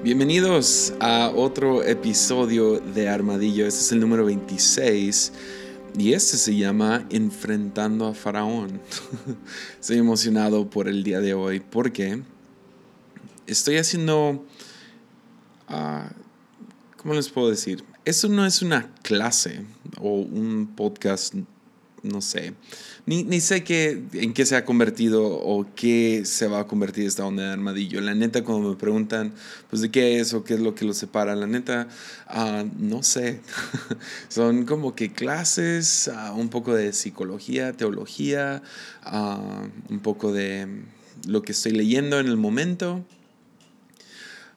Bienvenidos a otro episodio de Armadillo. Este es el número 26 y este se llama Enfrentando a Faraón. Estoy emocionado por el día de hoy porque estoy haciendo... Uh, ¿Cómo les puedo decir? Esto no es una clase o un podcast no sé, ni, ni sé qué, en qué se ha convertido o qué se va a convertir esta onda de armadillo. La neta, cuando me preguntan, pues de qué es o qué es lo que lo separa, la neta, uh, no sé. Son como que clases, uh, un poco de psicología, teología, uh, un poco de lo que estoy leyendo en el momento.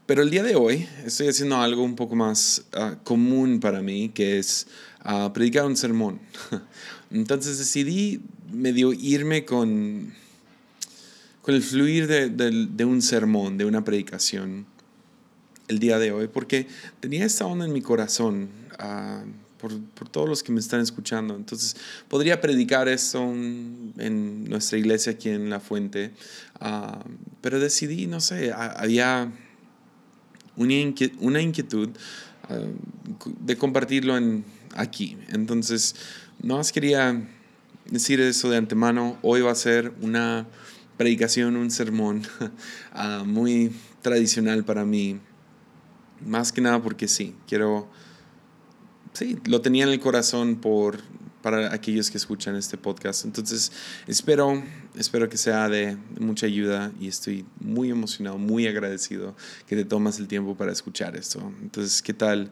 Pero el día de hoy estoy haciendo algo un poco más común para mí, que es predicar un sermón. Entonces decidí medio irme con, con el fluir de, un sermón, de una predicación el día de hoy, porque tenía esta onda en mi corazón ah, por, todos los que me están escuchando. Entonces podría predicar esto en nuestra iglesia aquí en La Fuente, ah, pero decidí, no sé, había una inquietud, una inquietud ah, de compartirlo en, aquí. Entonces no más quería decir eso de antemano. Hoy va a ser una predicación, un sermón uh, muy tradicional para mí. Más que nada porque sí, quiero... Sí, lo tenía en el corazón por, para aquellos que escuchan este podcast. Entonces, espero, espero que sea de mucha ayuda y estoy muy emocionado, muy agradecido que te tomas el tiempo para escuchar esto. Entonces, ¿qué tal?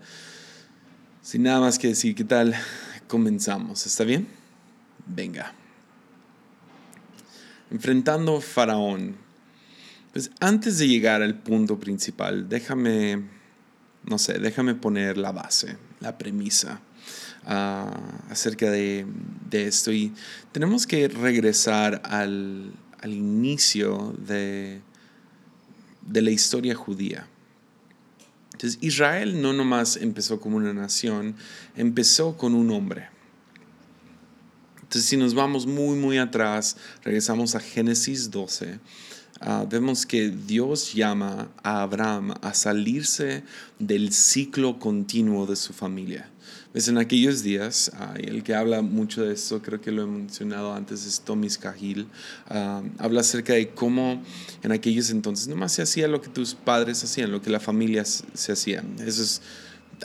Sin nada más que decir, ¿qué tal? comenzamos. ¿Está bien? Venga. Enfrentando Faraón. Pues antes de llegar al punto principal, déjame, no sé, déjame poner la base, la premisa ah, acerca de, esto. Y tenemos que regresar al, al inicio de, de la historia judía. Entonces Israel no nomás empezó como una nación, empezó con un hombre. Entonces si nos vamos muy, muy atrás, regresamos a Génesis 12, ah, vemos que Dios llama a Abraham a salirse del ciclo continuo de su familia. Pues en aquellos días, el que habla mucho de eso, creo que lo he mencionado antes, es Tomis Cajil, ah, habla acerca de cómo en aquellos entonces nomás se hacía lo que tus padres hacían, lo que la familia se hacía. Eso es,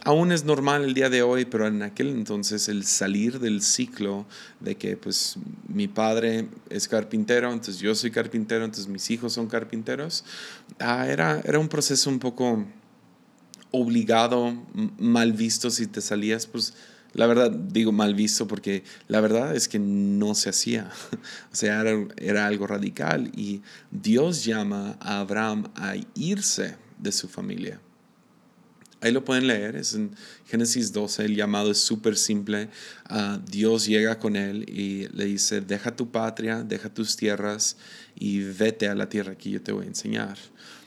aún es normal el día de hoy, pero en aquel entonces el salir del ciclo de que pues mi padre es carpintero, entonces yo soy carpintero, entonces mis hijos son carpinteros, ah, era, era un proceso un poco obligado, mal visto si te salías, pues la verdad digo mal visto porque la verdad es que no se hacía. O sea, era, algo radical y Dios llama a Abraham a irse de su familia. Ahí lo pueden leer, es en Génesis 12, el llamado es súper simple. Uh, Dios llega con él y le dice, deja tu patria, deja tus tierras y vete a la tierra que yo te voy a enseñar.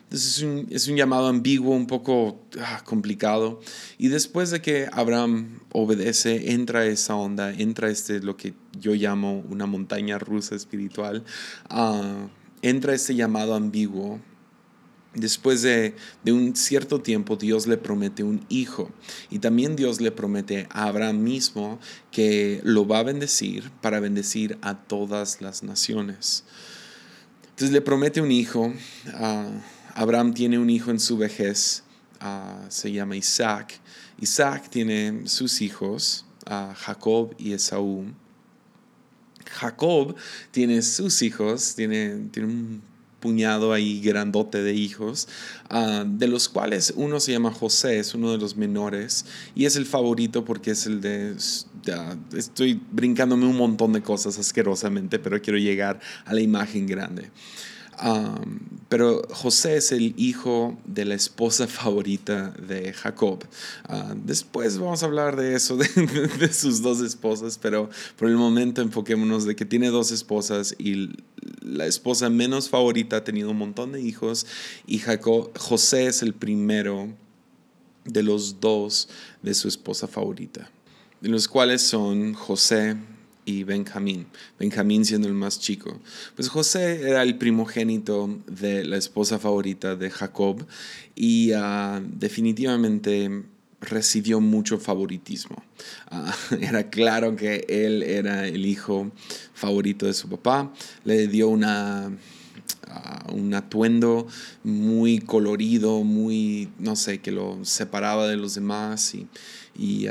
Entonces es un, es un llamado ambiguo, un poco ah, complicado. Y después de que Abraham obedece, entra esa onda, entra este, lo que yo llamo una montaña rusa espiritual, uh, entra este llamado ambiguo. Después de, de, un cierto tiempo, Dios le promete un hijo. Y también Dios le promete a Abraham mismo que lo va a bendecir para bendecir a todas las naciones. Entonces le promete un hijo. Uh, Abraham tiene un hijo en su vejez, ah, se llama Isaac. Isaac tiene sus hijos, uh, Jacob y Esaú. Jacob tiene sus hijos, tiene, tiene un puñado ahí grandote de hijos, ah, de los cuales uno se llama José, es uno de los menores, y es el favorito porque es el de... estoy brincándome un montón de cosas asquerosamente, pero quiero llegar a la imagen grande pero José es el hijo de la esposa favorita de Jacob. Ah, después vamos a hablar de eso, de, sus dos esposas, pero por el momento enfoquémonos de que tiene dos esposas y la esposa menos favorita ha tenido un montón de hijos y Jacob, José es el primero de los dos de su esposa favorita, de los cuales son José y Benjamín, Benjamín siendo el más chico. Pues José era el primogénito de la esposa favorita de Jacob y ah, definitivamente recibió mucho favoritismo. Ah, era claro que él era el hijo favorito de su papá, le dio una un atuendo muy colorido, muy, no sé, que lo separaba de los demás y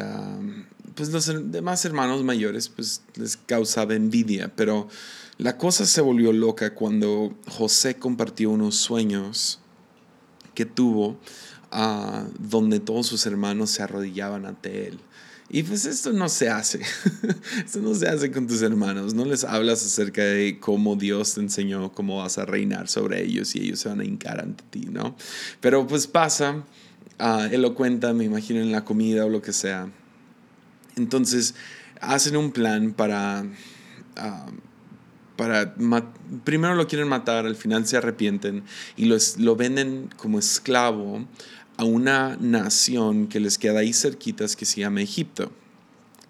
pues los demás hermanos mayores pues les causaba envidia, pero la cosa se volvió loca cuando José compartió unos sueños que tuvo uh, donde todos sus hermanos se arrodillaban ante él. Y pues esto no se hace. esto no se hace con tus hermanos. No les hablas acerca de cómo Dios te enseñó cómo vas a reinar sobre ellos y ellos se van a hincar ante ti, ¿no? Pero pues pasa, uh, él lo cuenta, me imagino, en la comida o lo que sea. Entonces, hacen un plan para... Uh, para primero lo quieren matar, al final se arrepienten y lo venden como esclavo a una nación que les queda ahí cerquitas que se llama Egipto.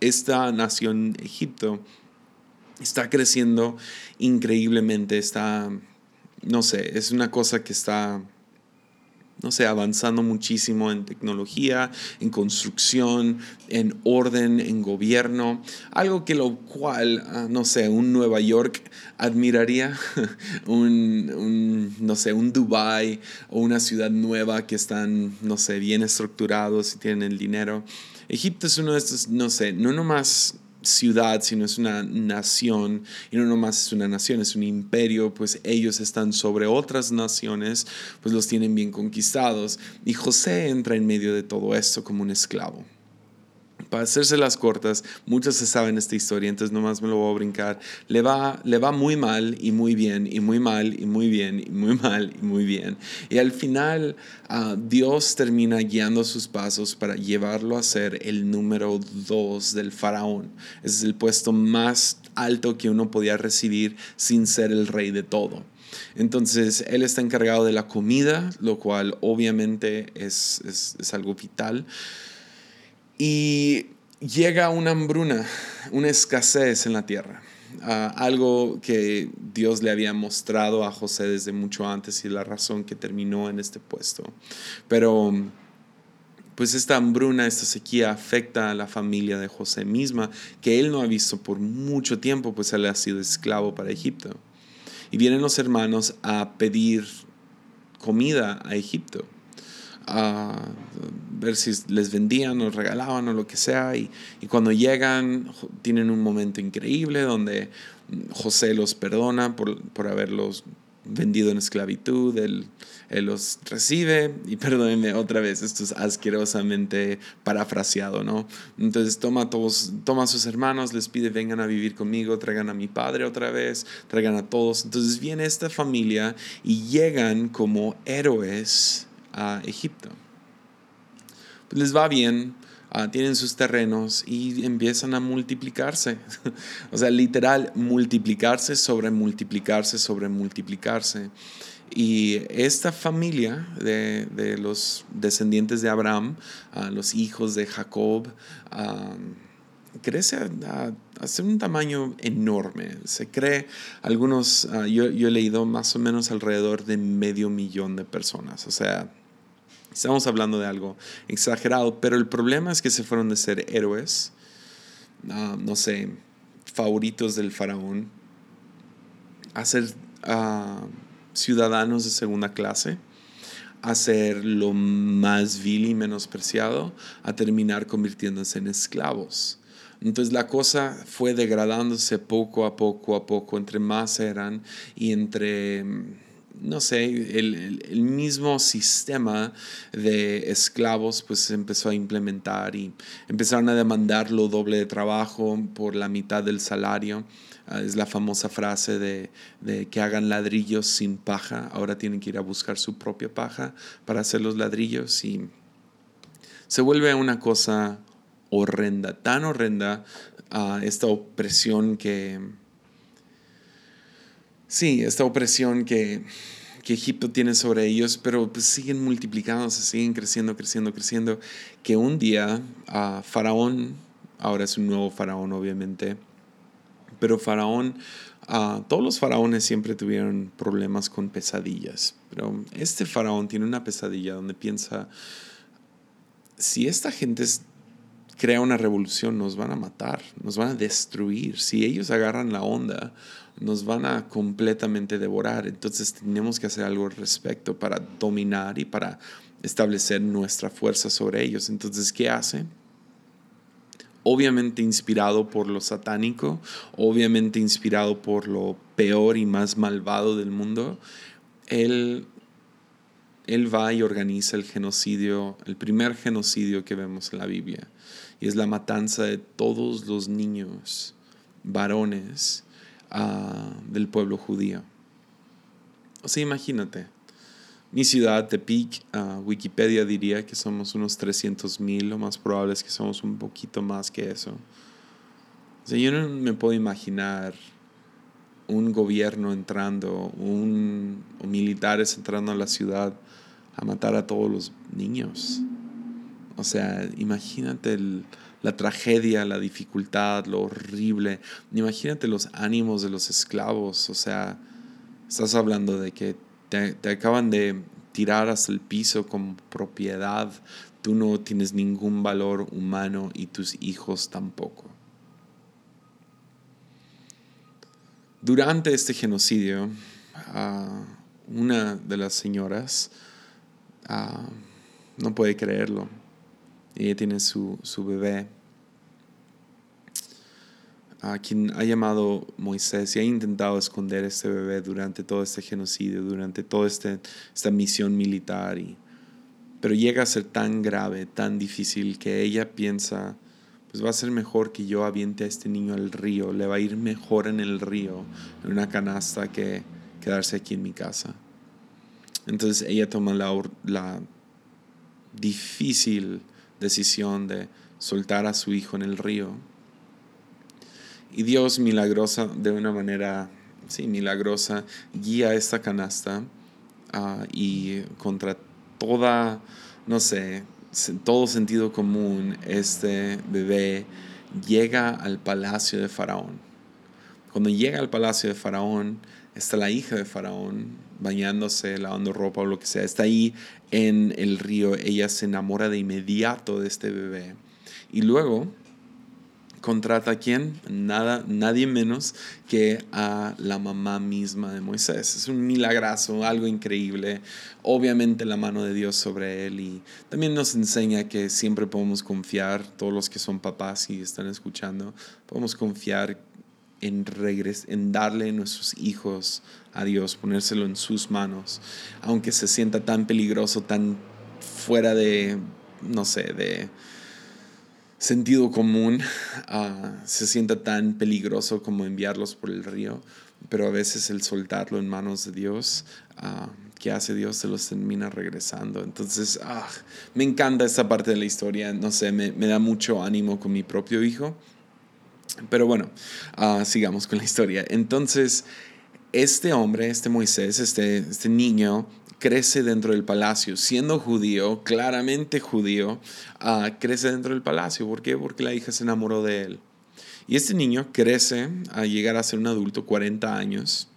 Esta nación Egipto está creciendo increíblemente, está, no sé, es una cosa que está no sé, avanzando muchísimo en tecnología, en construcción, en orden, en gobierno, algo que lo cual, ah, no sé, un Nueva York admiraría, un, no sé, un Dubai o una ciudad nueva que están, no sé, bien estructurados y tienen el dinero. Egipto es uno de estos, no sé, no nomás ciudad, sino es una nación, y no nomás es una nación, es un imperio, pues ellos están sobre otras naciones, pues los tienen bien conquistados. Y José entra en medio de todo esto como un esclavo para hacerse las cortas, muchos se saben esta historia, entonces nomás me lo voy a brincar. Le va, le va muy mal y muy bien, y muy mal y muy bien, y muy mal y muy bien. Y al final uh, Dios termina guiando sus pasos para llevarlo a ser el número dos del faraón. Ese es el puesto más alto que uno podía recibir sin ser el rey de todo. Entonces, él está encargado de la comida, lo cual obviamente es, es, es algo vital. Y llega una hambruna, una escasez en la tierra. Ah, algo que Dios le había mostrado a José desde mucho antes y la razón que terminó en este puesto. Pero pues esta hambruna, esta sequía afecta a la familia de José misma, que él no ha visto por mucho tiempo, pues él ha sido esclavo para Egipto. Y vienen los hermanos a pedir comida a Egipto a ver si les vendían o regalaban o lo que sea. Y, y, cuando llegan, tienen un momento increíble donde José los perdona por, por haberlos vendido en esclavitud, él, él, los recibe y perdónenme otra vez, esto es asquerosamente parafraseado, ¿no? Entonces toma todos, toma a sus hermanos, les pide vengan a vivir conmigo, traigan a mi padre otra vez, traigan a todos. Entonces viene esta familia y llegan como héroes a Egipto. Pues les va bien, ah, tienen sus terrenos y empiezan a multiplicarse. o sea, literal, multiplicarse sobre multiplicarse sobre multiplicarse. Y esta familia de, de los descendientes de Abraham, uh, los hijos de Jacob, crece a, a, un tamaño enorme. Se cree, algunos, ah, yo, yo he leído más o menos alrededor de medio millón de personas. O sea, Estamos hablando de algo exagerado, pero el problema es que se fueron de ser héroes, ah, no sé, favoritos del faraón, a ser ah, ciudadanos de segunda clase, a ser lo más vil y menospreciado, a terminar convirtiéndose en esclavos. Entonces la cosa fue degradándose poco a poco a poco, entre más eran y entre no sé, el, el, mismo sistema de esclavos pues empezó a implementar y empezaron a demandar lo doble de trabajo por la mitad del salario. Ah, es la famosa frase de, de, que hagan ladrillos sin paja. Ahora tienen que ir a buscar su propia paja para hacer los ladrillos y se vuelve una cosa horrenda, tan horrenda a esta opresión que Sí, esta opresión que, que Egipto tiene sobre ellos, pero pues siguen multiplicándose, siguen creciendo, creciendo, creciendo, que un día a Faraón, ahora es un nuevo Faraón obviamente, Pero Faraón, ah, todos los faraones siempre tuvieron problemas con pesadillas. Pero este faraón tiene una pesadilla donde piensa, si esta gente crea una revolución, nos van a matar, nos van a destruir. Si ellos agarran la onda, nos van a completamente devorar. Entonces tenemos que hacer algo al respecto para dominar y para establecer nuestra fuerza sobre ellos. Entonces, ¿qué hace? Obviamente inspirado por lo satánico, obviamente inspirado por lo peor y más malvado del mundo, él, él va y organiza el genocidio, el primer genocidio que vemos en la Biblia, y es la matanza de todos los niños, varones, del pueblo judío. O sea, imagínate, mi ciudad, Tepic, uh, Wikipedia diría que somos unos 300 mil, lo más probable es que somos un poquito más que eso. O sea, yo no me puedo imaginar un gobierno entrando, un, o militares entrando a la ciudad a matar a todos los niños. O sea, imagínate la tragedia, la dificultad, lo horrible. Imagínate los ánimos de los esclavos. O sea, estás hablando de que te, acaban de tirar hasta el piso como propiedad, tú no tienes ningún valor humano y tus hijos tampoco. Durante este genocidio, una de las señoras no puede creerlo. Ella tiene su, su bebé a quien ha llamado Moisés y ha intentado esconder este bebé durante todo este genocidio, durante toda este, esta misión militar. Y, pero llega a ser tan grave, tan difícil, que ella piensa, pues va a ser mejor que yo aviente a este niño al río, le va a ir mejor en el río, en una canasta, que quedarse aquí en mi casa. Entonces ella toma la, la difícil decisión de soltar a su hijo en el río y Dios milagrosa, de una manera, sí, milagrosa, guía esta canasta ah, y contra toda, no sé, todo sentido común, este bebé llega al palacio de Faraón. Cuando llega al palacio de Faraón, está la hija de Faraón bañándose, lavando ropa o lo que sea. Está ahí en el río. Ella se enamora de inmediato de este bebé. Y luego contrata a quién? Nada, nadie menos que a la mamá misma de Moisés. Es un milagrazo, algo increíble. Obviamente la mano de Dios sobre él y también nos enseña que siempre podemos confiar, todos los que son papás y están escuchando, podemos confiar en, regres en darle nuestros hijos a Dios, ponérselo en sus manos, aunque se sienta tan peligroso, tan fuera de, no sé, de sentido común ah, se sienta tan peligroso como enviarlos por el río, pero a veces el soltarlo en manos de Dios, uh, que hace Dios, se los termina regresando. Entonces, ah, me encanta esta parte de la historia, no sé, me, me da mucho ánimo con mi propio hijo. Pero bueno, sigamos con la historia. Entonces, este hombre, este Moisés, este, este niño, crece dentro del palacio. Siendo judío, claramente judío, uh, crece dentro del palacio. ¿Por qué? Porque la hija se enamoró de él. Y este niño crece a llegar a ser un adulto, 40 años,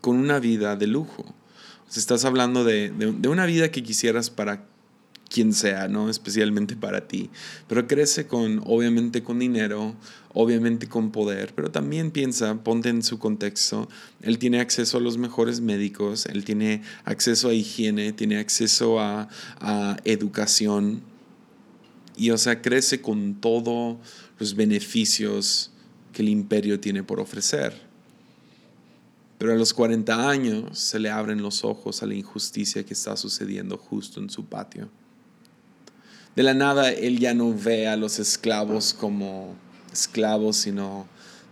con una vida de lujo. O sea, estás hablando de, de, de una vida que quisieras para quien sea, ¿no? Especialmente para ti. Pero crece con, obviamente, con dinero, obviamente con poder, pero también piensa, ponte en su contexto, él tiene acceso a los mejores médicos, él tiene acceso a higiene, tiene acceso a, a educación, y o sea, crece con todos los beneficios que el imperio tiene por ofrecer. Pero a los 40 años se le abren los ojos a la injusticia que está sucediendo justo en su patio. De la nada él ya no ve a los esclavos como esclavos, sino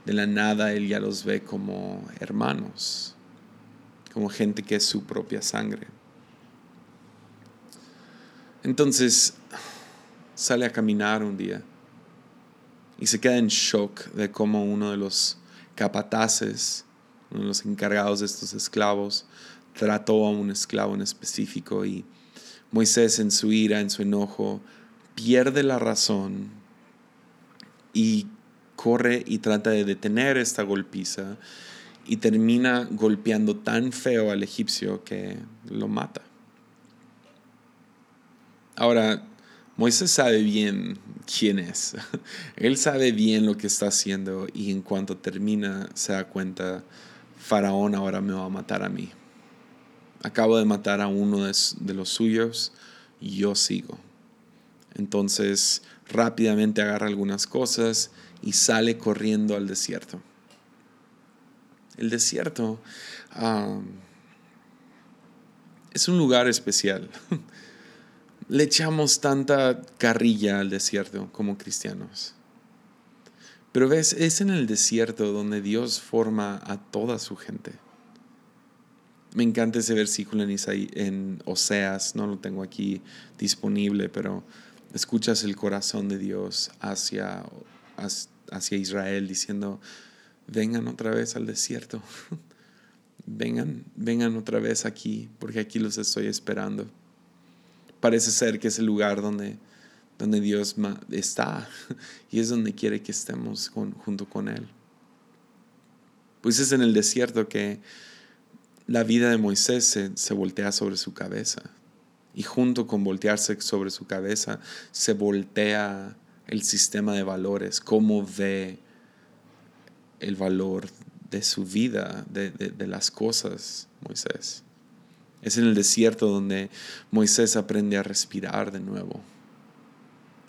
de la nada él ya los ve como hermanos, como gente que es su propia sangre. Entonces sale a caminar un día y se queda en shock de cómo uno de los capataces, uno de los encargados de estos esclavos, trató a un esclavo en específico y Moisés en su ira, en su enojo, pierde la razón y corre y trata de detener esta golpiza y termina golpeando tan feo al egipcio que lo mata. Ahora, Moisés sabe bien quién es. Él sabe bien lo que está haciendo y en cuanto termina se da cuenta, Faraón ahora me va a matar a mí. Acabo de matar a uno de, los suyos yo sigo. Entonces rápidamente agarra algunas cosas y sale corriendo al desierto. El desierto es un lugar especial. Le echamos tanta carrilla al desierto como cristianos. Pero ves, es en el desierto donde Dios forma a toda su gente. Me encanta ese versículo en, en Oseas, no lo tengo aquí disponible, pero escuchas el corazón de Dios hacia, hacia Israel diciendo, vengan otra vez al desierto, vengan, vengan otra vez aquí, porque aquí los estoy esperando. Parece ser que es el lugar donde, donde Dios está y es donde quiere que estemos junto con Él. Pues es en el desierto que la vida de Moisés se, se voltea sobre su cabeza. Y junto con voltearse sobre su cabeza, se voltea el sistema de valores, cómo ve el valor de su vida, de, de, las cosas, Moisés. Es en el desierto donde Moisés aprende a respirar de nuevo.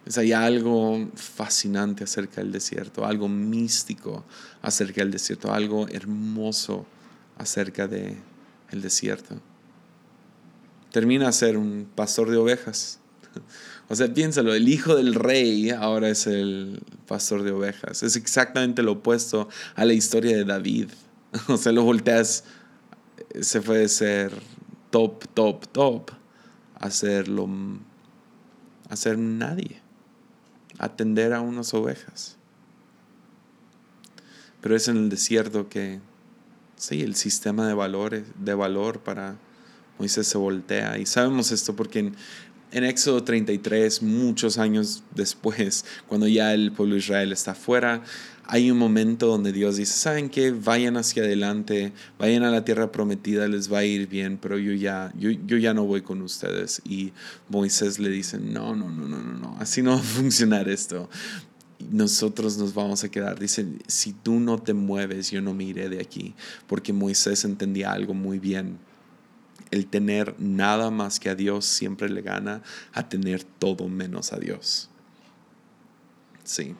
Es hay algo fascinante acerca del desierto, algo místico acerca del desierto, algo hermoso acerca del el desierto termina a ser un pastor de ovejas. O sea, piénsalo, el hijo del rey ahora es el pastor de ovejas. Es exactamente lo opuesto a la historia de David. O sea, lo volteas, se fue de ser top, top, top, a ser, a ser nadie, atender a unas ovejas. Pero es en el desierto que, sí, el sistema de valores, de valor para Moisés se voltea. Y sabemos esto porque en, en Éxodo 33, muchos años después, cuando ya el pueblo de Israel está afuera, hay un momento donde Dios dice, ¿saben qué? Vayan hacia adelante, vayan a la tierra prometida, les va a ir bien, pero yo ya, yo, yo ya no voy con ustedes. Y Moisés le dice, no, no, no, no, no, no, así no va a funcionar esto. Nosotros nos vamos a quedar. Dice, si tú no te mueves, yo no me iré de aquí, porque Moisés entendía algo muy bien el tener nada más que a Dios siempre le gana a tener todo menos a Dios. Sí.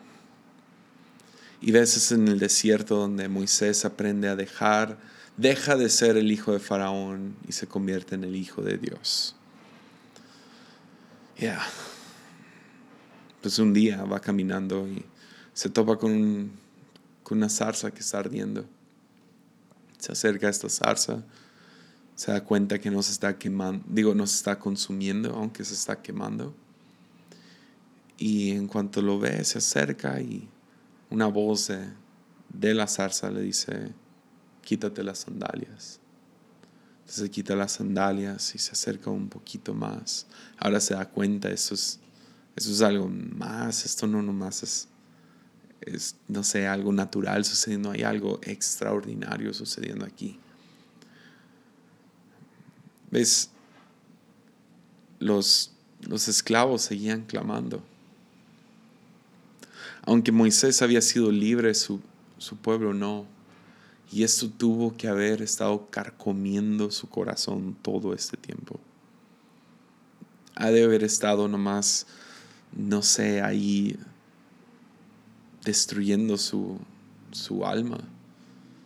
Y veces en el desierto donde Moisés aprende a dejar, deja de ser el hijo de Faraón y se convierte en el hijo de Dios. Ya. Pues un día va caminando y se topa con, con una zarza que está ardiendo. Se acerca a esta zarza se da cuenta que no se está quemando, digo, no se está consumiendo, aunque se está quemando. Y en cuanto lo ve, se acerca y una voz de, la zarza le dice, quítate las sandalias. Entonces se quita las sandalias y se acerca un poquito más. Ahora se da cuenta, eso es, eso es algo más, esto no nomás es, es, no sé, algo natural sucediendo, hay algo extraordinario sucediendo aquí. ¿Ves? Los, los esclavos seguían clamando. Aunque Moisés había sido libre, su, su pueblo no. Y esto tuvo que haber estado carcomiendo su corazón todo este tiempo. Ha de haber estado nomás, no sé, ahí destruyendo su, su alma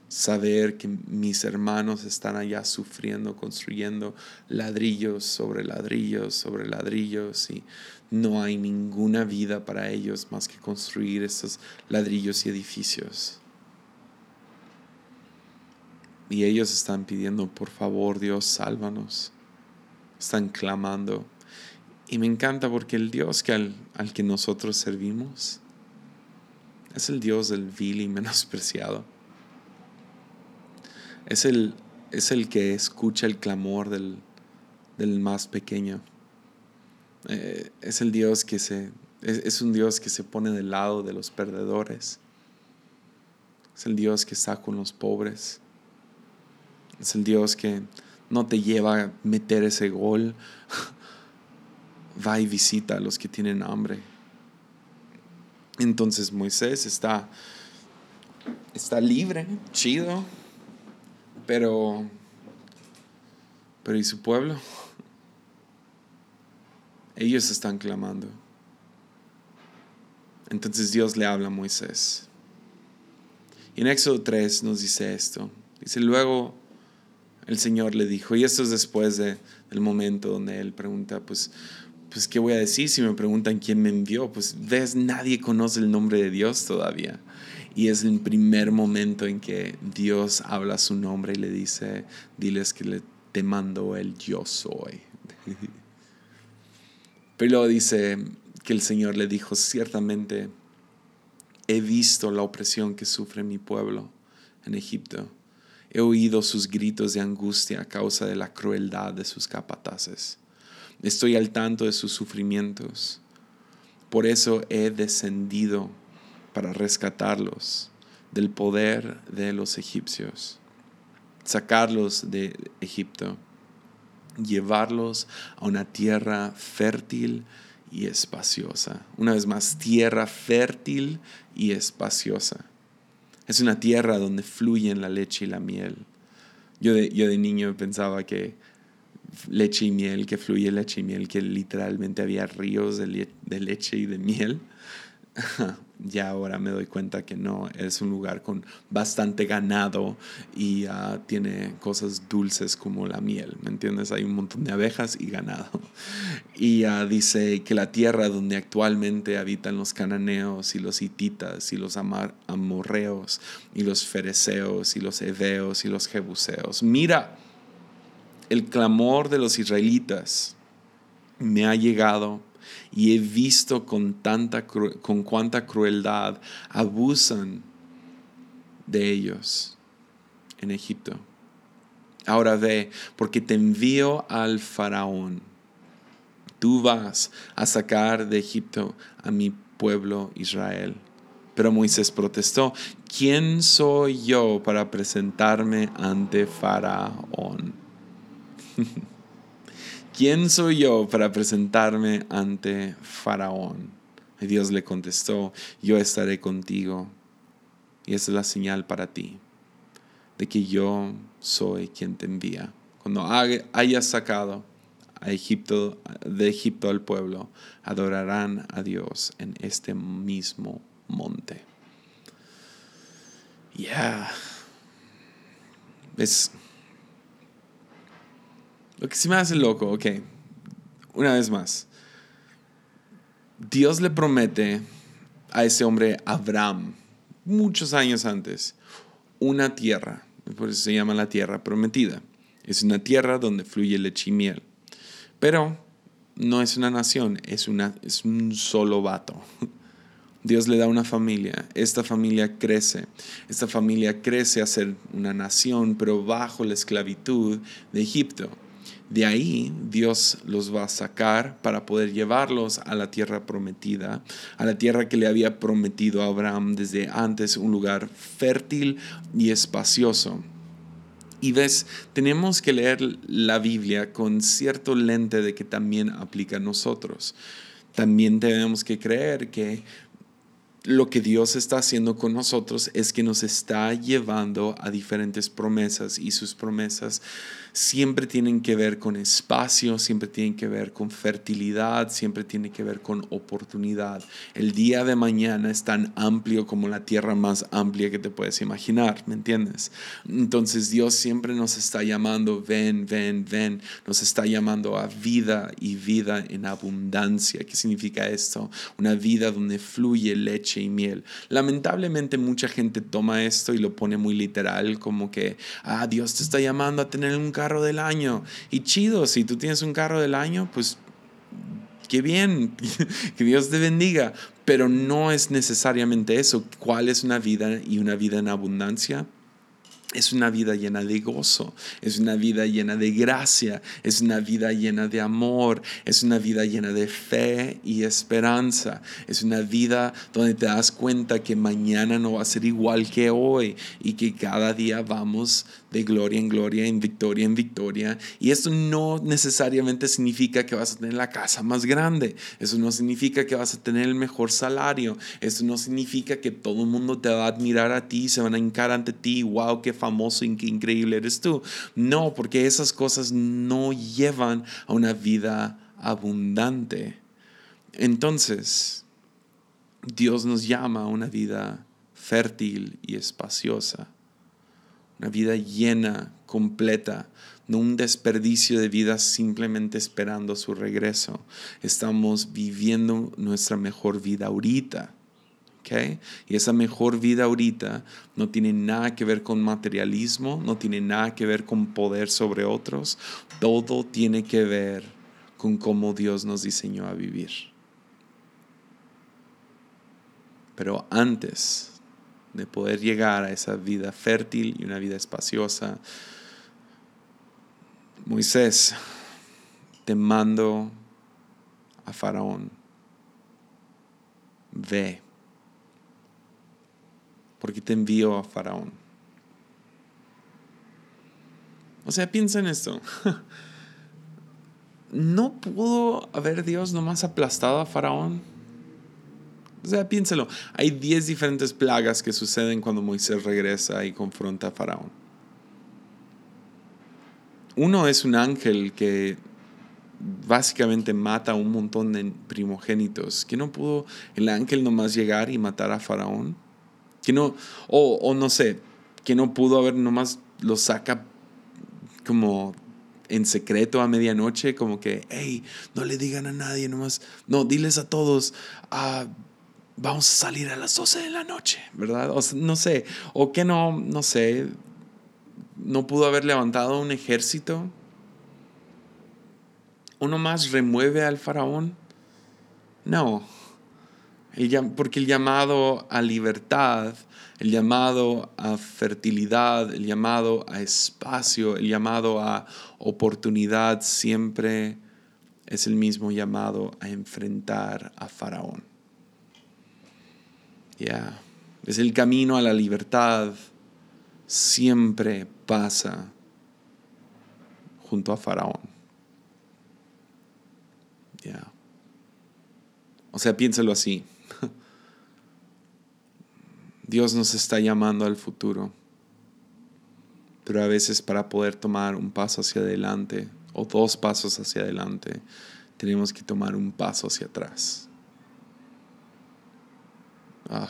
saber que mis hermanos están allá sufriendo, construyendo ladrillos sobre ladrillos sobre ladrillos y no hay ninguna vida para ellos más que construir estos ladrillos y edificios. Y ellos están pidiendo, por favor Dios, sálvanos. Están clamando. Y me encanta porque el Dios que al, al que nosotros servimos es el Dios del vil y menospreciado es el, es el que escucha el clamor del, más pequeño. Eh, es el Dios que se, es, un Dios que se pone del lado de los perdedores. Es el Dios que está con los pobres. Es el Dios que no te lleva a meter ese gol. Va y visita a los que tienen hambre. Entonces Moisés está, está libre, chido, pero, pero ¿y su pueblo? Ellos están clamando. Entonces Dios le habla a Moisés. Y en Éxodo 3 nos dice esto. Dice, luego el Señor le dijo, y esto es después de, del momento donde él pregunta, pues, pues, ¿qué voy a decir si me preguntan quién me envió? Pues, ves, nadie conoce el nombre de Dios todavía. Y es el primer momento en que Dios habla su nombre y le dice, diles que le, te mando el yo soy. Pero luego dice que el Señor le dijo, ciertamente he visto la opresión que sufre mi pueblo en Egipto. He oído sus gritos de angustia a causa de la crueldad de sus capataces. Estoy al tanto de sus sufrimientos. Por eso he descendido para rescatarlos del poder de los egipcios, sacarlos de Egipto, llevarlos a una tierra fértil y espaciosa. Una vez más, tierra fértil y espaciosa. Es una tierra donde fluyen la leche y la miel. Yo de, yo de niño pensaba que leche y miel, que fluye leche y miel, que literalmente había ríos de, leche y de miel. ya ahora me doy cuenta que no, es un lugar con bastante ganado y ah, tiene cosas dulces como la miel, ¿me entiendes? Hay un montón de abejas y ganado. Y uh, dice que la tierra donde actualmente habitan los cananeos y los hititas y los amorreos y los fereceos y los heveos y los jebuseos. Mira, el clamor de los israelitas me ha llegado y he visto con, tanta, con cuánta crueldad abusan de ellos en Egipto. Ahora ve, porque te envío al faraón. Tú vas a sacar de Egipto a mi pueblo Israel. Pero Moisés protestó, ¿quién soy yo para presentarme ante faraón? ¿quién soy yo para presentarme ante Faraón? Y Dios le contestó, yo estaré contigo. Y es la señal para ti, de que yo soy quien te envía. Cuando hayas sacado a Egipto, de Egipto al pueblo, adorarán a Dios en este mismo monte. Ya. Es lo que sí me hace loco, ok, una vez más. Dios le promete a ese hombre Abraham, muchos años antes, una tierra, por eso se llama la tierra prometida. Es una tierra donde fluye leche y miel. Pero no es una nación, es, una, es un solo vato. Dios le da una familia, esta familia crece, esta familia crece a ser una nación, pero bajo la esclavitud de Egipto. De ahí Dios los va a sacar para poder llevarlos a la tierra prometida, a la tierra que le había prometido a Abraham desde antes, un lugar fértil y espacioso. Y ves, tenemos que leer la Biblia con cierto lente de que también aplica a nosotros. También tenemos que creer que lo que Dios está haciendo con nosotros es que nos está llevando a diferentes promesas y sus promesas siempre tienen que ver con espacio, siempre tienen que ver con fertilidad, siempre tienen que ver con oportunidad. El día de mañana es tan amplio como la tierra más amplia que te puedes imaginar, ¿me entiendes? Entonces Dios siempre nos está llamando, ven, ven, ven, nos está llamando a vida y vida en abundancia. ¿Qué significa esto? Una vida donde fluye leche y miel. Lamentablemente mucha gente toma esto y lo pone muy literal, como que, ah, Dios te está llamando a tener un carro del año. Y chido, si tú tienes un carro del año, pues qué bien, que Dios te bendiga. Pero no es necesariamente eso. ¿Cuál es una vida y una vida en abundancia? es una vida llena de gozo, es una vida llena de gracia, es una vida llena de amor, es una vida llena de fe y esperanza, es una vida donde te das cuenta que mañana no va a ser igual que hoy y que cada día vamos de gloria en gloria, en victoria en victoria. Y esto no necesariamente significa que vas a tener la casa más grande, eso no significa que vas a tener el mejor salario, eso no significa que todo el mundo te va a admirar a ti, se van a hincar ante ti, wow, qué famoso y qué increíble eres tú. No, porque esas cosas no llevan a una vida abundante. Entonces, Dios nos llama a una vida fértil y espaciosa una vida llena, completa, no un desperdicio de vida simplemente esperando su regreso. Estamos viviendo nuestra mejor vida ahorita. Y esa mejor vida ahorita no tiene nada que ver con materialismo, no tiene nada que ver con poder sobre otros, todo tiene que ver con cómo Dios nos diseñó a vivir. Pero antes de poder llegar a esa vida fértil y una vida espaciosa. Moisés, te mando a Faraón. Ve, porque te envío a Faraón. O sea, piensa en esto. ¿No pudo haber Dios nomás aplastado a Faraón? O sea, piénselo. Hay 10 diferentes plagas que suceden cuando Moisés regresa y confronta a Faraón. Uno es un ángel que básicamente mata a un montón de primogénitos. Que no pudo el ángel nomás llegar y matar a Faraón. Que no, o, o no sé, que no pudo haber nomás lo saca como en secreto a medianoche, como que, hey, no le digan a nadie, nomás, no, diles a todos, ah, vamos a salir a las 12 de la noche, ¿verdad? No sé, o que no, no sé, no pudo haber levantado un ejército. ¿Uno más remueve al faraón? No, porque el llamado a libertad, el llamado a fertilidad, el llamado a espacio, el llamado a oportunidad siempre es el mismo llamado a enfrentar a Faraón. Ya, es el camino a la libertad. Siempre pasa junto a Faraón. Ya. O sea, piénsalo así. Dios nos está llamando al futuro. Pero a veces para poder tomar un paso hacia adelante o dos pasos hacia adelante, tenemos que tomar un paso hacia atrás. Ah,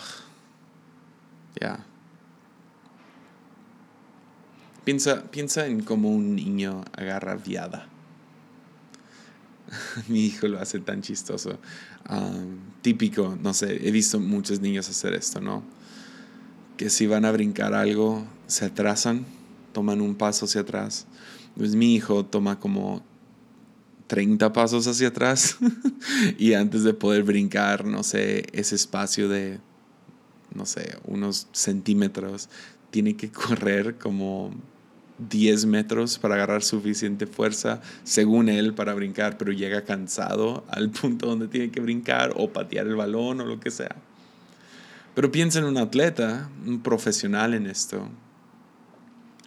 ya. Piensa, piensa en cómo un niño agarra viada. Mi hijo lo hace tan chistoso. típico, no sé, he visto muchos niños hacer esto, ¿no? Que si van a brincar algo, se atrasan, toman un paso hacia atrás. Pues mi hijo toma como 30 pasos hacia atrás y antes de poder brincar, no sé, ese espacio de, no sé, unos centímetros, tiene que correr como 10 metros para agarrar suficiente fuerza, según él, para brincar, pero llega cansado al punto donde tiene que brincar o patear el balón o lo que sea. Pero piensa en un atleta, un profesional en esto.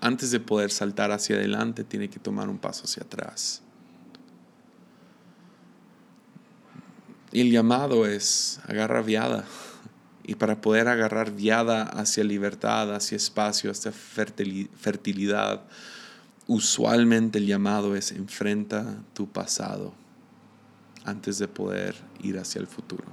Antes de poder saltar hacia adelante, tiene que tomar un paso hacia atrás. Y el llamado es agarra viada. Y para poder agarrar viada hacia libertad, hacia espacio, hacia fertilidad, usualmente el llamado es enfrenta tu pasado antes de poder ir hacia el futuro.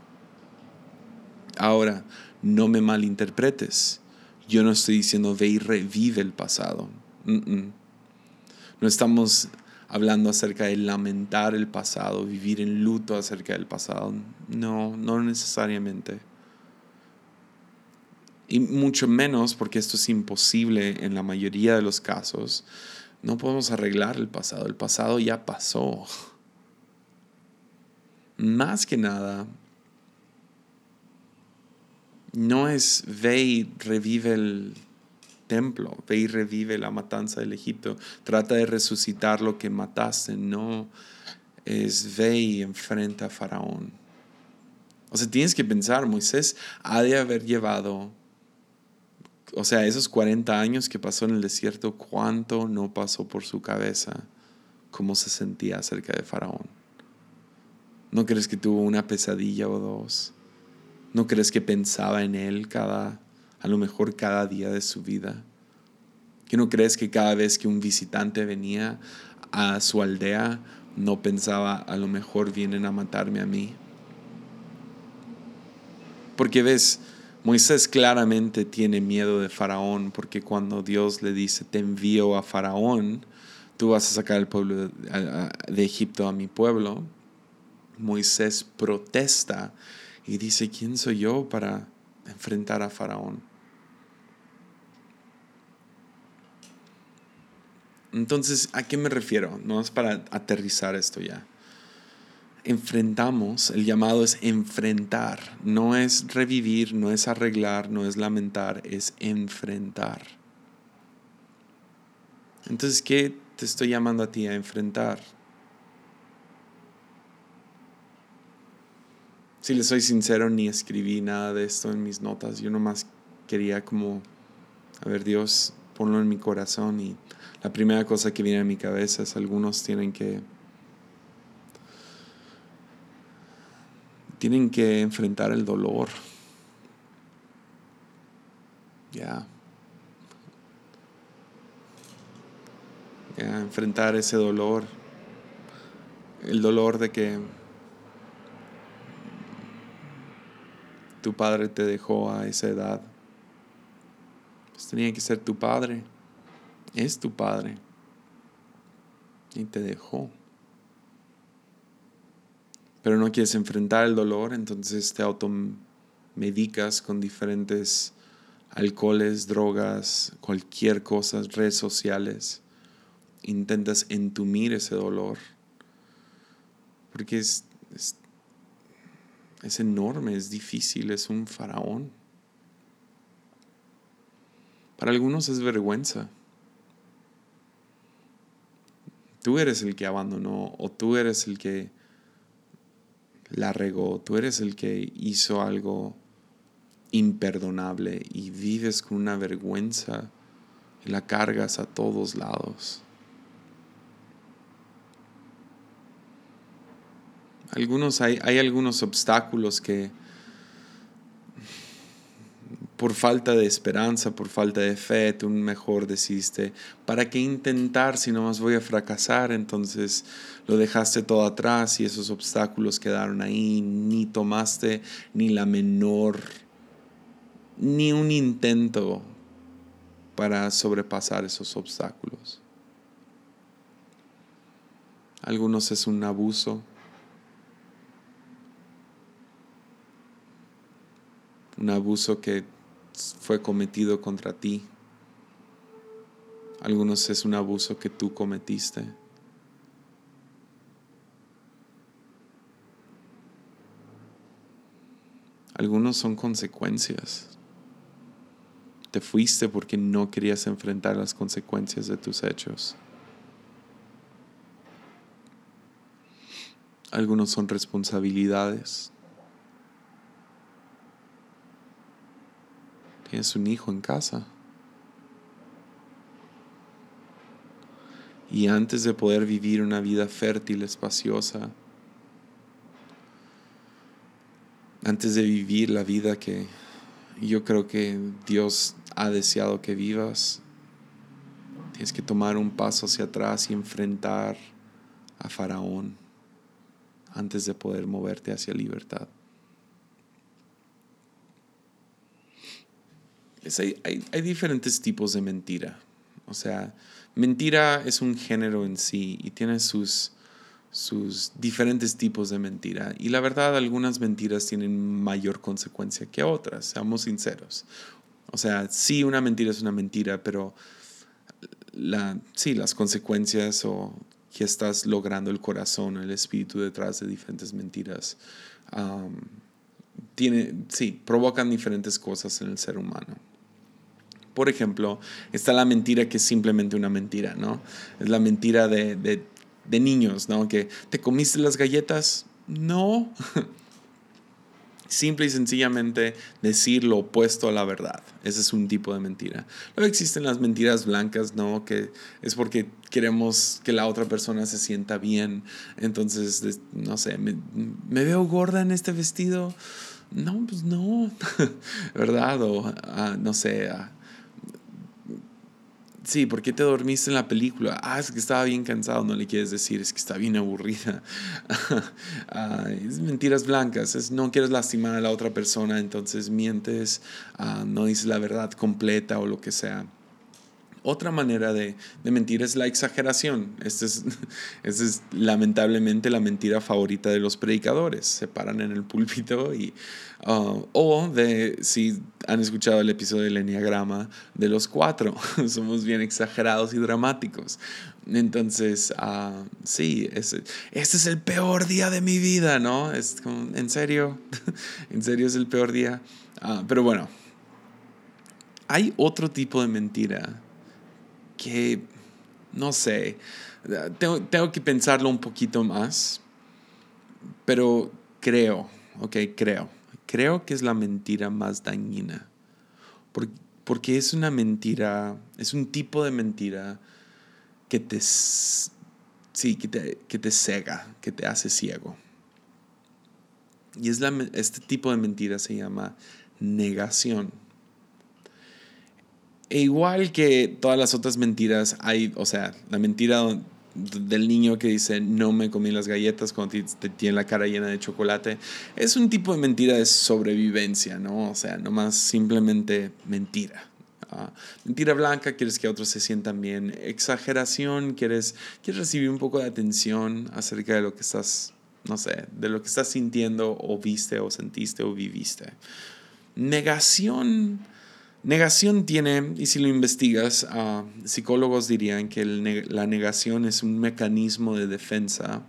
Ahora, no me malinterpretes. Yo no estoy diciendo ve y revive el pasado. No estamos hablando acerca de lamentar el pasado, vivir en luto acerca del pasado. No, no necesariamente. Y mucho menos porque esto es imposible en la mayoría de los casos. No podemos arreglar el pasado. El pasado ya pasó. Más que nada, no es ve y revive el templo, ve y revive la matanza del Egipto, trata de resucitar lo que mataste, no es ve y enfrenta a Faraón. O sea, tienes que pensar, Moisés ha de haber llevado, o sea, esos 40 años que pasó en el desierto, ¿cuánto no pasó por su cabeza? ¿Cómo se sentía acerca de Faraón? ¿No crees que tuvo una pesadilla o dos? ¿No crees que pensaba en él cada, a lo mejor cada día de su vida? ¿Que no crees que cada vez que un visitante venía a su aldea no pensaba a lo mejor vienen a matarme a mí? Porque ves, Moisés claramente tiene miedo de Faraón porque cuando Dios le dice, te envío a Faraón, tú vas a sacar el pueblo de Egipto a mi pueblo, Moisés protesta y dice, ¿quién soy yo para enfrentar a Faraón? Entonces, ¿a qué me refiero? No es para aterrizar esto ya. Enfrentamos, el llamado es enfrentar, no es revivir, no es arreglar, no es lamentar, es enfrentar. Entonces, ¿qué te estoy llamando a ti a enfrentar? si le soy sincero, ni escribí nada de esto en mis notas. Yo nomás quería como, a ver, Dios, ponlo en mi corazón. Y la primera cosa que viene a mi cabeza es algunos tienen que... Tienen que enfrentar el dolor. Ya. Enfrentar ese dolor. El dolor de que tu padre te dejó a esa edad. Pues tenía que ser tu padre. Es tu padre. Y te dejó. Pero no quieres enfrentar el dolor, entonces te automedicas con diferentes alcoholes, drogas, cualquier cosa, redes sociales. Intentas entumir ese dolor. Porque es, es es enorme, es difícil, es un faraón. Para algunos es vergüenza. Tú eres el que abandonó o tú eres el que la regó, tú eres el que hizo algo imperdonable y vives con una vergüenza y la cargas a todos lados. Algunos, hay, hay algunos obstáculos que por falta de esperanza, por falta de fe, tú mejor decidiste, ¿para qué intentar si no más voy a fracasar? Entonces lo dejaste todo atrás y esos obstáculos quedaron ahí, ni tomaste ni la menor, ni un intento para sobrepasar esos obstáculos. Algunos es un abuso, un abuso que fue cometido contra ti. Algunos es un abuso que tú cometiste. Algunos son consecuencias. Te fuiste porque no querías enfrentar las consecuencias de tus hechos. Algunos son responsabilidades. Tienes un hijo en casa. Y antes de poder vivir una vida fértil, espaciosa, antes de vivir la vida que yo creo que Dios ha deseado que vivas, tienes que tomar un paso hacia atrás y enfrentar a Faraón antes de poder moverte hacia libertad. Hay, diferentes tipos de mentira. O sea, mentira es un género en sí y tiene sus, sus diferentes tipos de mentira. Y la verdad, algunas mentiras tienen mayor consecuencia que otras, seamos sinceros. O sea, sí, una mentira es una mentira, pero la, sí, las consecuencias o que estás logrando el corazón, el espíritu detrás de diferentes mentiras, tiene, sí, provocan diferentes cosas en el ser humano. Por ejemplo, está la mentira que es simplemente una mentira, ¿no? Es la mentira de, de, de niños, ¿no? Que te comiste las galletas. No. Simple y sencillamente decir lo opuesto a la verdad. Ese es un tipo de mentira. Luego existen las mentiras blancas, ¿no? Que es porque queremos que la otra persona se sienta bien. Entonces, no sé, me, veo gorda en este vestido. No, pues no, ¿verdad? O, ah, no sé, ah, Sí, ¿por qué te dormiste en la película? Ah, es que estaba bien cansado, no le quieres decir, es que está bien aburrida. Ah, es mentiras blancas, es no quieres lastimar a la otra persona, entonces mientes, ah, no dices la verdad completa o lo que sea. Otra manera de, mentir es la exageración. Esta es, es lamentablemente la mentira favorita de los predicadores. Se paran en el púlpito y... Uh, o de, si han escuchado el episodio del Enneagrama, de los cuatro. Somos bien exagerados y dramáticos. Entonces, uh, sí, este es el peor día de mi vida, ¿no? Es como, en serio, en serio es el peor día. Uh, pero bueno, hay otro tipo de mentira que, no sé, tengo, tengo que pensarlo un poquito más, pero creo, ok, creo, creo que es la mentira más dañina, porque, porque es una mentira, es un tipo de mentira que te, sí, que te, que te cega, que te hace ciego. Y es la, este tipo de mentira se llama negación. E igual que todas las otras mentiras, hay, o sea, la mentira del niño que dice no me comí las galletas cuando te, tiene la cara llena de chocolate, es un tipo de mentira de sobrevivencia, ¿no? O sea, nomás simplemente mentira. Ah, mentira blanca, quieres que otros se sientan bien. Exageración, quieres, quieres recibir un poco de atención acerca de lo que estás, no sé, de lo que estás sintiendo o viste o sentiste o viviste. Negación Negación tiene, y si lo investigas, psicólogos dirían que la negación es un mecanismo de defensa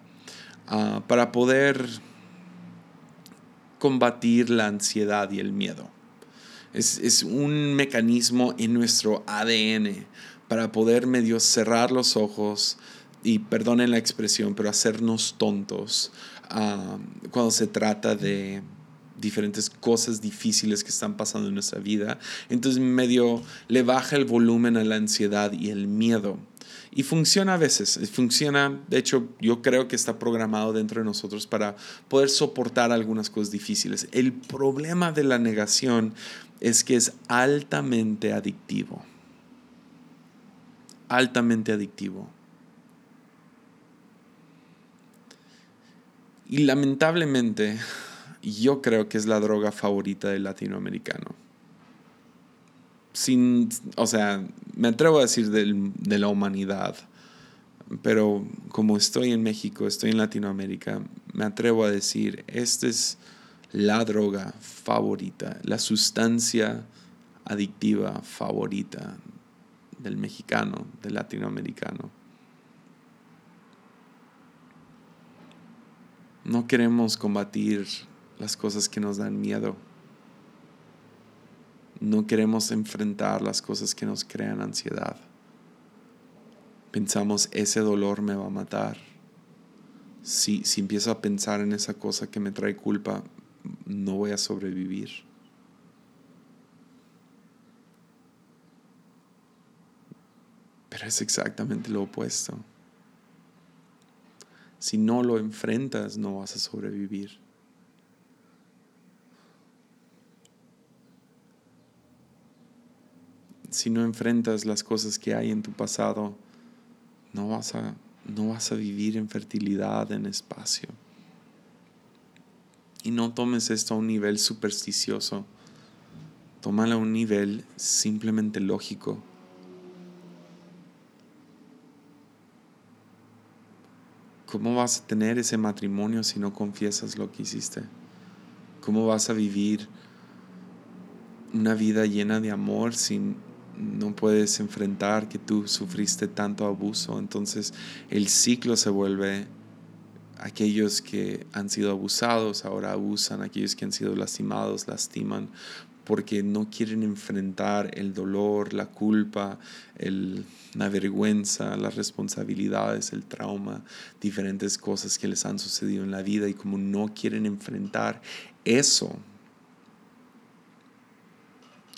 para poder combatir la ansiedad y el miedo. Es, es, un mecanismo en nuestro ADN para poder medio cerrar los ojos y perdonen la expresión, pero hacernos tontos cuando se trata de diferentes cosas difíciles que están pasando en nuestra vida. Entonces medio le baja el volumen a la ansiedad y el miedo. Y funciona a veces, funciona, de hecho yo creo que está programado dentro de nosotros para poder soportar algunas cosas difíciles. El problema de la negación es que es altamente adictivo. Altamente adictivo. Y lamentablemente yo creo que es la droga favorita del latinoamericano. Sin, o sea, me atrevo a decir de la humanidad, pero como estoy en México, estoy en Latinoamérica, me atrevo a decir, esta es la droga favorita, la sustancia adictiva favorita del mexicano, del latinoamericano. No queremos combatir las cosas que nos dan miedo. No queremos enfrentar las cosas que nos crean ansiedad. Pensamos, ese dolor me va a matar. Si, si empiezo a pensar en esa cosa que me trae culpa, no voy a sobrevivir. Pero es exactamente lo opuesto. Si no lo enfrentas, no vas a sobrevivir. Si no enfrentas las cosas que hay en tu pasado, no vas a, no vas a vivir en fertilidad, en espacio. Y no tomes esto a un nivel supersticioso, tómalo a un nivel simplemente lógico. ¿Cómo vas a tener ese matrimonio si no confiesas lo que hiciste? ¿Cómo vas a vivir una vida llena de amor sin no puedes enfrentar que tú sufriste tanto abuso. Entonces el ciclo se vuelve aquellos que han sido abusados ahora abusan, aquellos que han sido lastimados lastiman, porque no quieren enfrentar el dolor, la culpa, la vergüenza, las responsabilidades, el trauma, diferentes cosas que les han sucedido en la vida y como no quieren enfrentar eso,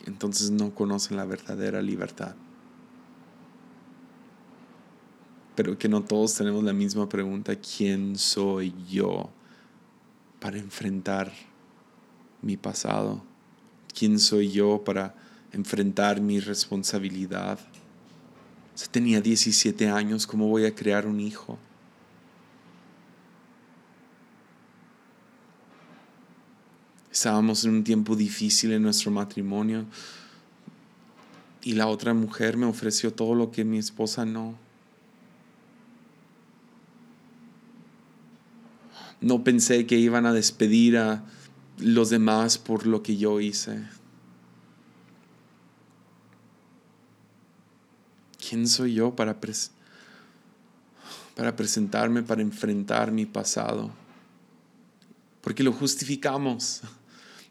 entonces no conocen la verdadera libertad. Pero que no todos tenemos la misma pregunta, ¿quién soy yo para enfrentar mi pasado? ¿Quién soy yo para enfrentar mi responsabilidad? Si tenía 17 años, ¿cómo voy a crear un hijo? Estábamos en un tiempo difícil en nuestro matrimonio y la otra mujer me ofreció todo lo que mi esposa no. No pensé que iban a despedir a los demás por lo que yo hice. ¿Quién soy yo para, para presentarme, para enfrentar mi pasado? Porque lo justificamos.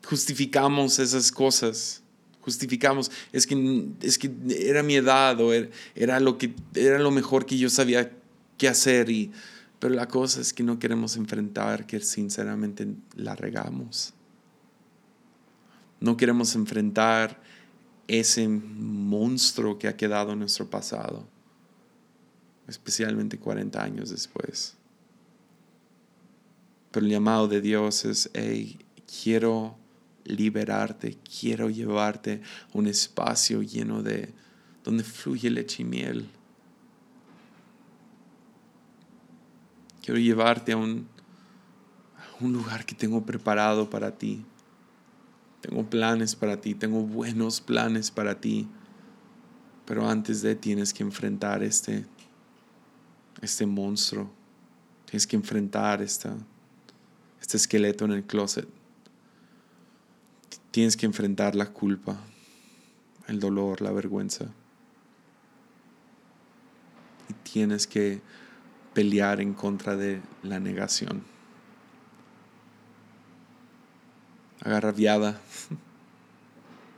Justificamos esas cosas. Justificamos. Es que, es que era mi edad o era, era, lo que, era lo mejor que yo sabía qué hacer. Y, pero la cosa es que no queremos enfrentar que sinceramente la regamos. No queremos enfrentar ese monstruo que ha quedado en nuestro pasado, especialmente 40 años después. Pero el llamado de Dios es, hey, quiero liberarte, quiero llevarte a un espacio lleno de, donde fluye leche y miel. Quiero llevarte a un, un lugar que tengo preparado para ti. Tengo planes para ti, tengo buenos planes para ti. Pero antes de tienes que enfrentar este, este monstruo. Tienes que enfrentar esta, este esqueleto en el closet. Tienes que enfrentar la culpa, el dolor, la vergüenza. Y tienes que pelear en contra de la negación. agarraviada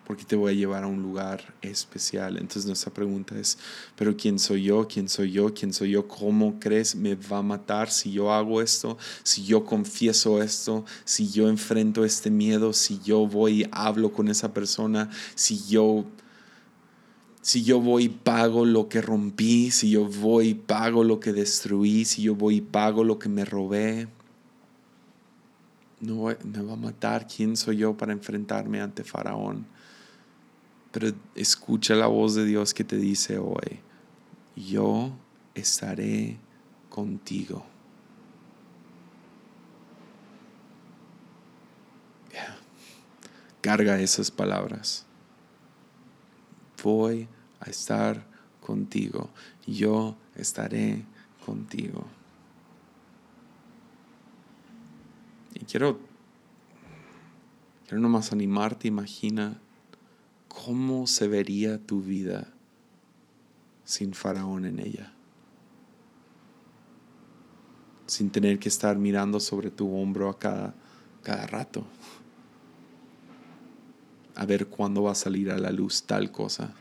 porque te voy a llevar a un lugar especial. Entonces nuestra pregunta es, pero ¿quién soy yo? ¿Quién soy yo? ¿Quién soy yo? ¿Cómo crees me va a matar si yo hago esto? Si yo confieso esto? Si yo enfrento este miedo? Si yo voy y hablo con esa persona? Si yo... Si yo voy y pago lo que rompí, si yo voy y pago lo que destruí, si yo voy y pago lo que me robé, no me va a matar, ¿quién soy yo para enfrentarme ante Faraón? Pero escucha la voz de Dios que te dice hoy, yo estaré contigo. Carga esas palabras. Voy a estar contigo. Yo estaré contigo. Y quiero, quiero nomás animarte, imagina cómo se vería tu vida sin faraón en ella. Sin tener que estar mirando sobre tu hombro a cada, cada rato. A ver cuándo va a salir a la luz tal cosa.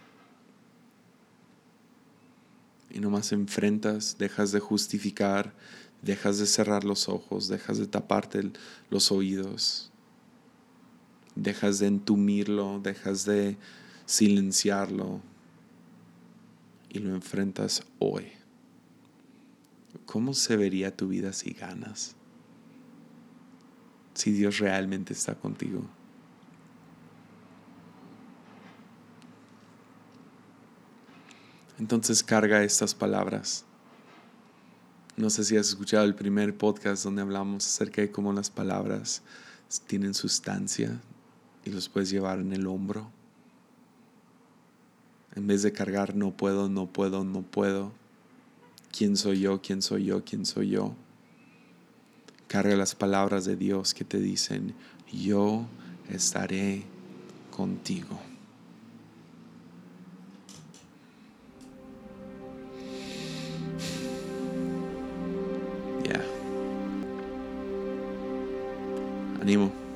Y nomás enfrentas, dejas de justificar, dejas de cerrar los ojos, dejas de taparte los oídos, dejas de entumirlo, dejas de silenciarlo y lo enfrentas hoy. ¿Cómo se vería tu vida si ganas? Si Dios realmente está contigo. Entonces carga estas palabras no sé si has escuchado el primer podcast donde hablamos acerca de cómo las palabras tienen sustancia y los puedes llevar en el hombro. En vez de cargar no puedo, no puedo, no puedo. ¿Quién soy yo? ¿Quién soy yo? ¿Quién soy yo? Carga las palabras de Dios que te dicen, yo estaré contigo. ánimo.